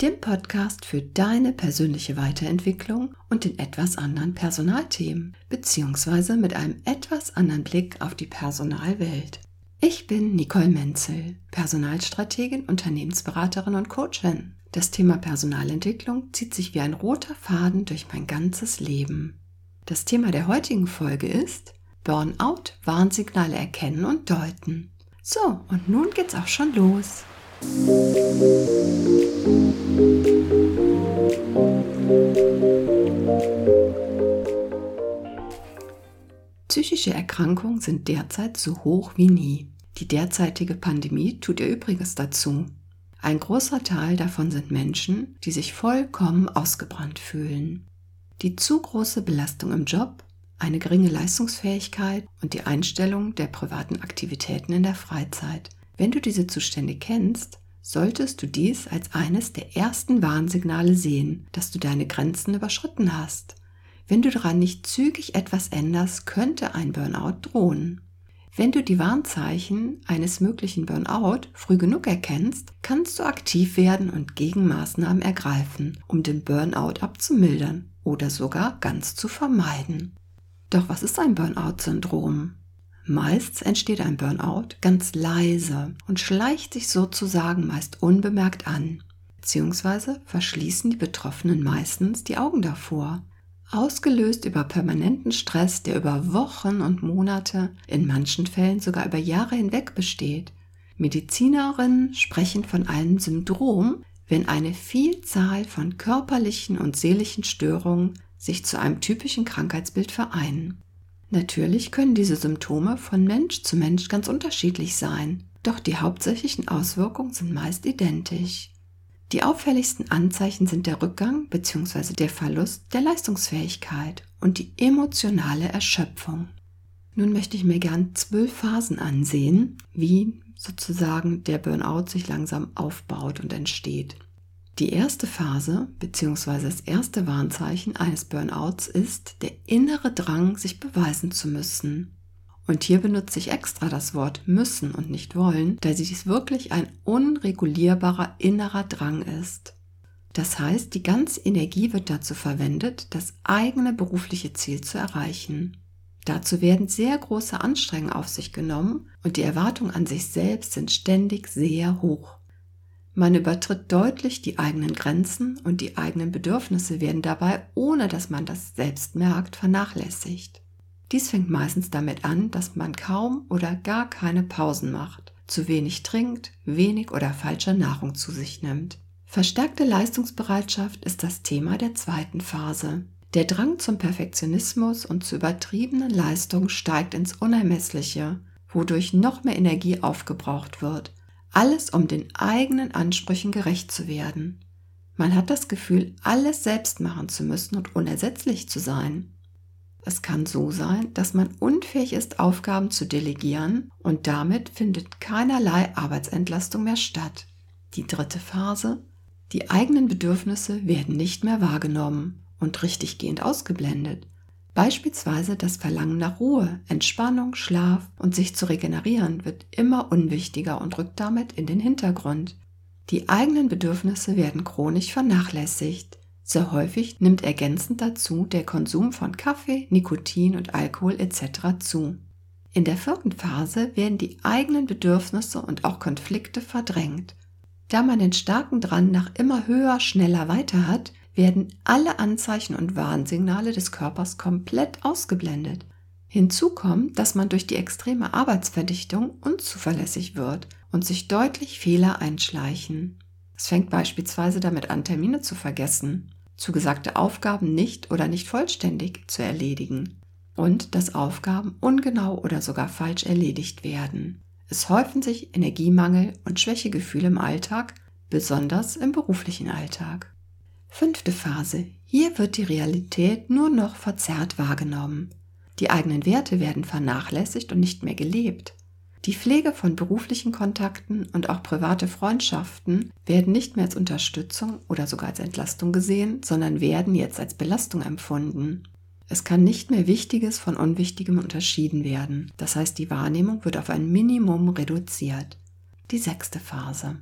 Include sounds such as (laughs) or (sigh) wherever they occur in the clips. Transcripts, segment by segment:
dem Podcast für deine persönliche Weiterentwicklung und den etwas anderen Personalthemen, beziehungsweise mit einem etwas anderen Blick auf die Personalwelt. Ich bin Nicole Menzel, Personalstrategin, Unternehmensberaterin und Coachin. Das Thema Personalentwicklung zieht sich wie ein roter Faden durch mein ganzes Leben. Das Thema der heutigen Folge ist Burnout, Warnsignale erkennen und deuten. So, und nun geht's auch schon los. Psychische Erkrankungen sind derzeit so hoch wie nie. Die derzeitige Pandemie tut ihr Übriges dazu. Ein großer Teil davon sind Menschen, die sich vollkommen ausgebrannt fühlen. Die zu große Belastung im Job eine geringe Leistungsfähigkeit und die Einstellung der privaten Aktivitäten in der Freizeit. Wenn du diese Zustände kennst, solltest du dies als eines der ersten Warnsignale sehen, dass du deine Grenzen überschritten hast. Wenn du daran nicht zügig etwas änderst, könnte ein Burnout drohen. Wenn du die Warnzeichen eines möglichen Burnout früh genug erkennst, kannst du aktiv werden und Gegenmaßnahmen ergreifen, um den Burnout abzumildern oder sogar ganz zu vermeiden. Doch was ist ein Burnout-Syndrom? Meist entsteht ein Burnout ganz leise und schleicht sich sozusagen meist unbemerkt an, beziehungsweise verschließen die Betroffenen meistens die Augen davor. Ausgelöst über permanenten Stress, der über Wochen und Monate, in manchen Fällen sogar über Jahre hinweg besteht. Medizinerinnen sprechen von einem Syndrom, wenn eine Vielzahl von körperlichen und seelischen Störungen sich zu einem typischen Krankheitsbild vereinen. Natürlich können diese Symptome von Mensch zu Mensch ganz unterschiedlich sein, doch die hauptsächlichen Auswirkungen sind meist identisch. Die auffälligsten Anzeichen sind der Rückgang bzw. der Verlust der Leistungsfähigkeit und die emotionale Erschöpfung. Nun möchte ich mir gern zwölf Phasen ansehen, wie sozusagen der Burnout sich langsam aufbaut und entsteht. Die erste Phase bzw. das erste Warnzeichen eines Burnouts ist der innere Drang, sich beweisen zu müssen. Und hier benutze ich extra das Wort müssen und nicht wollen, da dies wirklich ein unregulierbarer innerer Drang ist. Das heißt, die ganze Energie wird dazu verwendet, das eigene berufliche Ziel zu erreichen. Dazu werden sehr große Anstrengungen auf sich genommen und die Erwartungen an sich selbst sind ständig sehr hoch. Man übertritt deutlich die eigenen Grenzen und die eigenen Bedürfnisse werden dabei, ohne dass man das selbst merkt, vernachlässigt. Dies fängt meistens damit an, dass man kaum oder gar keine Pausen macht, zu wenig trinkt, wenig oder falsche Nahrung zu sich nimmt. Verstärkte Leistungsbereitschaft ist das Thema der zweiten Phase. Der Drang zum Perfektionismus und zu übertriebenen Leistungen steigt ins Unermessliche, wodurch noch mehr Energie aufgebraucht wird alles um den eigenen Ansprüchen gerecht zu werden. Man hat das Gefühl, alles selbst machen zu müssen und unersetzlich zu sein. Es kann so sein, dass man unfähig ist, Aufgaben zu delegieren und damit findet keinerlei Arbeitsentlastung mehr statt. Die dritte Phase. Die eigenen Bedürfnisse werden nicht mehr wahrgenommen und richtiggehend ausgeblendet. Beispielsweise das Verlangen nach Ruhe, Entspannung, Schlaf und sich zu regenerieren wird immer unwichtiger und rückt damit in den Hintergrund. Die eigenen Bedürfnisse werden chronisch vernachlässigt. Sehr häufig nimmt ergänzend dazu der Konsum von Kaffee, Nikotin und Alkohol etc. zu. In der vierten Phase werden die eigenen Bedürfnisse und auch Konflikte verdrängt. Da man den starken Drang nach immer höher, schneller weiter hat, werden alle Anzeichen und Warnsignale des Körpers komplett ausgeblendet. Hinzu kommt, dass man durch die extreme Arbeitsverdichtung unzuverlässig wird und sich deutlich Fehler einschleichen. Es fängt beispielsweise damit an, Termine zu vergessen, zugesagte Aufgaben nicht oder nicht vollständig zu erledigen und dass Aufgaben ungenau oder sogar falsch erledigt werden. Es häufen sich Energiemangel und Schwächegefühle im Alltag, besonders im beruflichen Alltag. Fünfte Phase. Hier wird die Realität nur noch verzerrt wahrgenommen. Die eigenen Werte werden vernachlässigt und nicht mehr gelebt. Die Pflege von beruflichen Kontakten und auch private Freundschaften werden nicht mehr als Unterstützung oder sogar als Entlastung gesehen, sondern werden jetzt als Belastung empfunden. Es kann nicht mehr Wichtiges von Unwichtigem unterschieden werden. Das heißt, die Wahrnehmung wird auf ein Minimum reduziert. Die sechste Phase.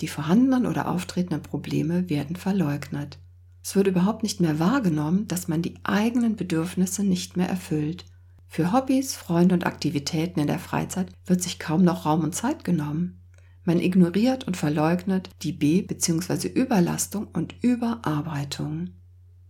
Die vorhandenen oder auftretenden Probleme werden verleugnet. Es wird überhaupt nicht mehr wahrgenommen, dass man die eigenen Bedürfnisse nicht mehr erfüllt. Für Hobbys, Freunde und Aktivitäten in der Freizeit wird sich kaum noch Raum und Zeit genommen. Man ignoriert und verleugnet die B- bzw. Überlastung und Überarbeitung.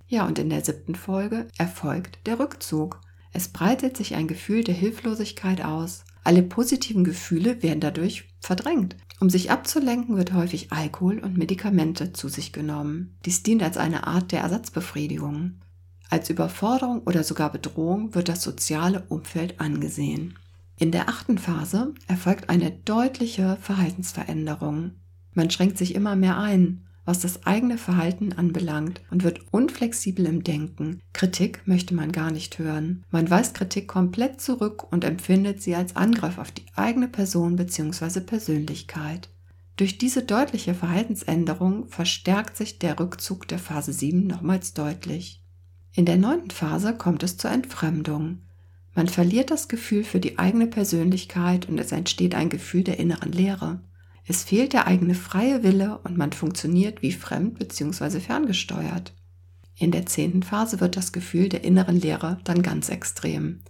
Ja, und in der siebten Folge erfolgt der Rückzug. Es breitet sich ein Gefühl der Hilflosigkeit aus. Alle positiven Gefühle werden dadurch verdrängt. Um sich abzulenken, wird häufig Alkohol und Medikamente zu sich genommen. Dies dient als eine Art der Ersatzbefriedigung. Als Überforderung oder sogar Bedrohung wird das soziale Umfeld angesehen. In der achten Phase erfolgt eine deutliche Verhaltensveränderung. Man schränkt sich immer mehr ein, was das eigene Verhalten anbelangt und wird unflexibel im Denken. Kritik möchte man gar nicht hören. Man weist Kritik komplett zurück und empfindet sie als Angriff auf die eigene Person bzw. Persönlichkeit. Durch diese deutliche Verhaltensänderung verstärkt sich der Rückzug der Phase 7 nochmals deutlich. In der neunten Phase kommt es zur Entfremdung. Man verliert das Gefühl für die eigene Persönlichkeit und es entsteht ein Gefühl der inneren Leere. Es fehlt der eigene freie Wille und man funktioniert wie fremd bzw. ferngesteuert. In der zehnten Phase wird das Gefühl der inneren Leere dann ganz extrem.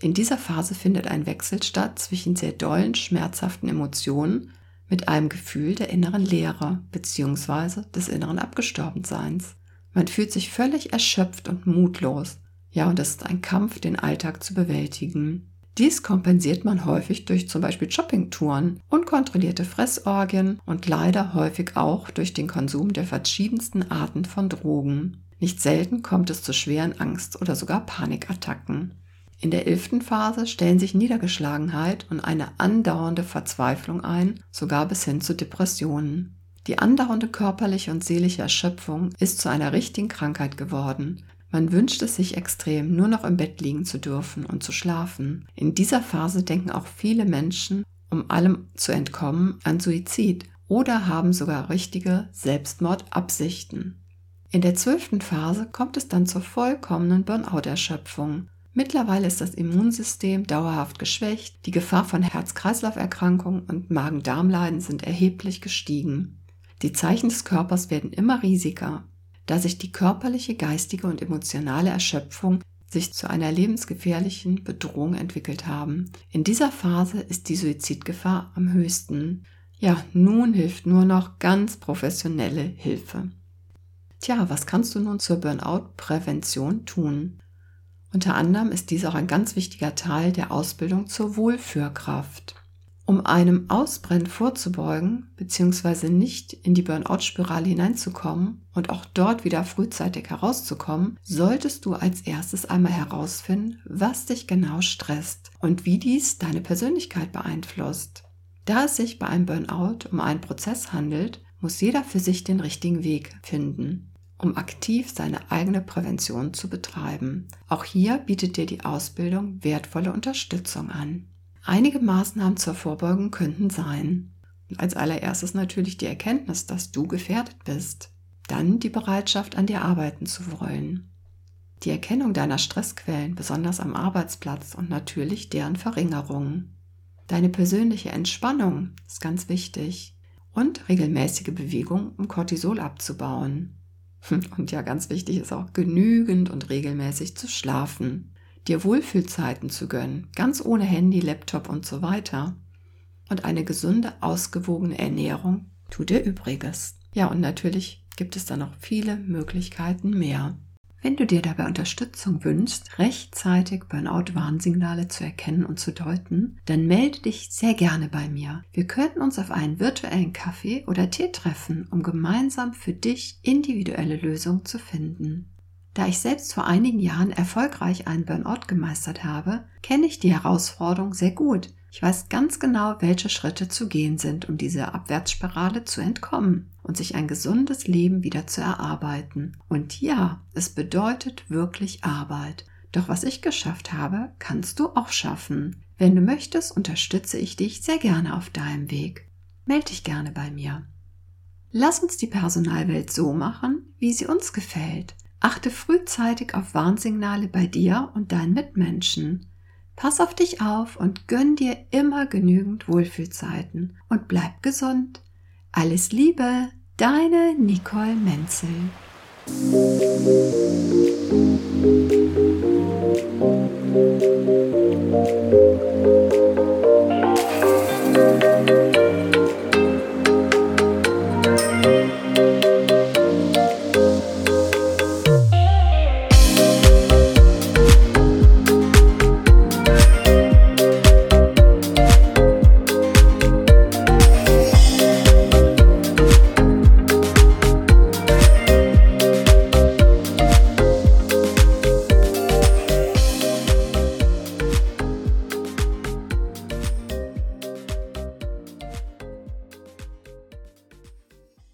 In dieser Phase findet ein Wechsel statt zwischen sehr dollen, schmerzhaften Emotionen mit einem Gefühl der inneren Leere bzw. des inneren Abgestorbenseins. Man fühlt sich völlig erschöpft und mutlos. Ja, und es ist ein Kampf, den Alltag zu bewältigen. Dies kompensiert man häufig durch zum Beispiel Shoppingtouren, unkontrollierte Fressorgien und leider häufig auch durch den Konsum der verschiedensten Arten von Drogen. Nicht selten kommt es zu schweren Angst- oder sogar Panikattacken. In der elften Phase stellen sich Niedergeschlagenheit und eine andauernde Verzweiflung ein, sogar bis hin zu Depressionen. Die andauernde körperliche und seelische Erschöpfung ist zu einer richtigen Krankheit geworden, man wünscht es sich extrem, nur noch im Bett liegen zu dürfen und zu schlafen. In dieser Phase denken auch viele Menschen, um allem zu entkommen, an Suizid oder haben sogar richtige Selbstmordabsichten. In der zwölften Phase kommt es dann zur vollkommenen Burnout-Erschöpfung. Mittlerweile ist das Immunsystem dauerhaft geschwächt, die Gefahr von Herz-Kreislauf-Erkrankungen und Magen-Darm-Leiden sind erheblich gestiegen. Die Zeichen des Körpers werden immer riesiger da sich die körperliche, geistige und emotionale Erschöpfung sich zu einer lebensgefährlichen Bedrohung entwickelt haben. In dieser Phase ist die Suizidgefahr am höchsten. Ja, nun hilft nur noch ganz professionelle Hilfe. Tja, was kannst du nun zur Burnout-Prävention tun? Unter anderem ist dies auch ein ganz wichtiger Teil der Ausbildung zur Wohlführkraft. Um einem Ausbrennen vorzubeugen bzw. nicht in die Burnout-Spirale hineinzukommen und auch dort wieder frühzeitig herauszukommen, solltest du als erstes einmal herausfinden, was dich genau stresst und wie dies deine Persönlichkeit beeinflusst. Da es sich bei einem Burnout um einen Prozess handelt, muss jeder für sich den richtigen Weg finden, um aktiv seine eigene Prävention zu betreiben. Auch hier bietet dir die Ausbildung wertvolle Unterstützung an. Einige Maßnahmen zur Vorbeugung könnten sein. Als allererstes natürlich die Erkenntnis, dass du gefährdet bist. Dann die Bereitschaft, an dir arbeiten zu wollen. Die Erkennung deiner Stressquellen, besonders am Arbeitsplatz und natürlich deren Verringerung. Deine persönliche Entspannung ist ganz wichtig. Und regelmäßige Bewegung, um Cortisol abzubauen. (laughs) Und ja, ganz wichtig ist auch genügend und regelmäßig zu schlafen dir Wohlfühlzeiten zu gönnen, ganz ohne Handy, Laptop und so weiter. Und eine gesunde, ausgewogene Ernährung tut dir Übriges. Ja, und natürlich gibt es da noch viele Möglichkeiten mehr. Wenn du dir dabei Unterstützung wünschst, rechtzeitig Burnout-Warnsignale zu erkennen und zu deuten, dann melde dich sehr gerne bei mir. Wir könnten uns auf einen virtuellen Kaffee oder Tee treffen, um gemeinsam für dich individuelle Lösungen zu finden. Da ich selbst vor einigen Jahren erfolgreich einen Burnout gemeistert habe, kenne ich die Herausforderung sehr gut Ich weiß ganz genau, welche Schritte zu gehen sind, um dieser Abwärtsspirale zu entkommen und sich ein gesundes Leben wieder zu erarbeiten. Und ja, es bedeutet wirklich Arbeit. Doch was ich geschafft habe, kannst du auch schaffen. Wenn du möchtest, unterstütze ich dich sehr gerne auf deinem Weg. Meld dich gerne bei mir. Lass uns die Personalwelt so machen, wie sie uns gefällt. Achte frühzeitig auf Warnsignale bei dir und deinen Mitmenschen. Pass auf dich auf und gönn dir immer genügend Wohlfühlzeiten und bleib gesund. Alles Liebe, deine Nicole Menzel.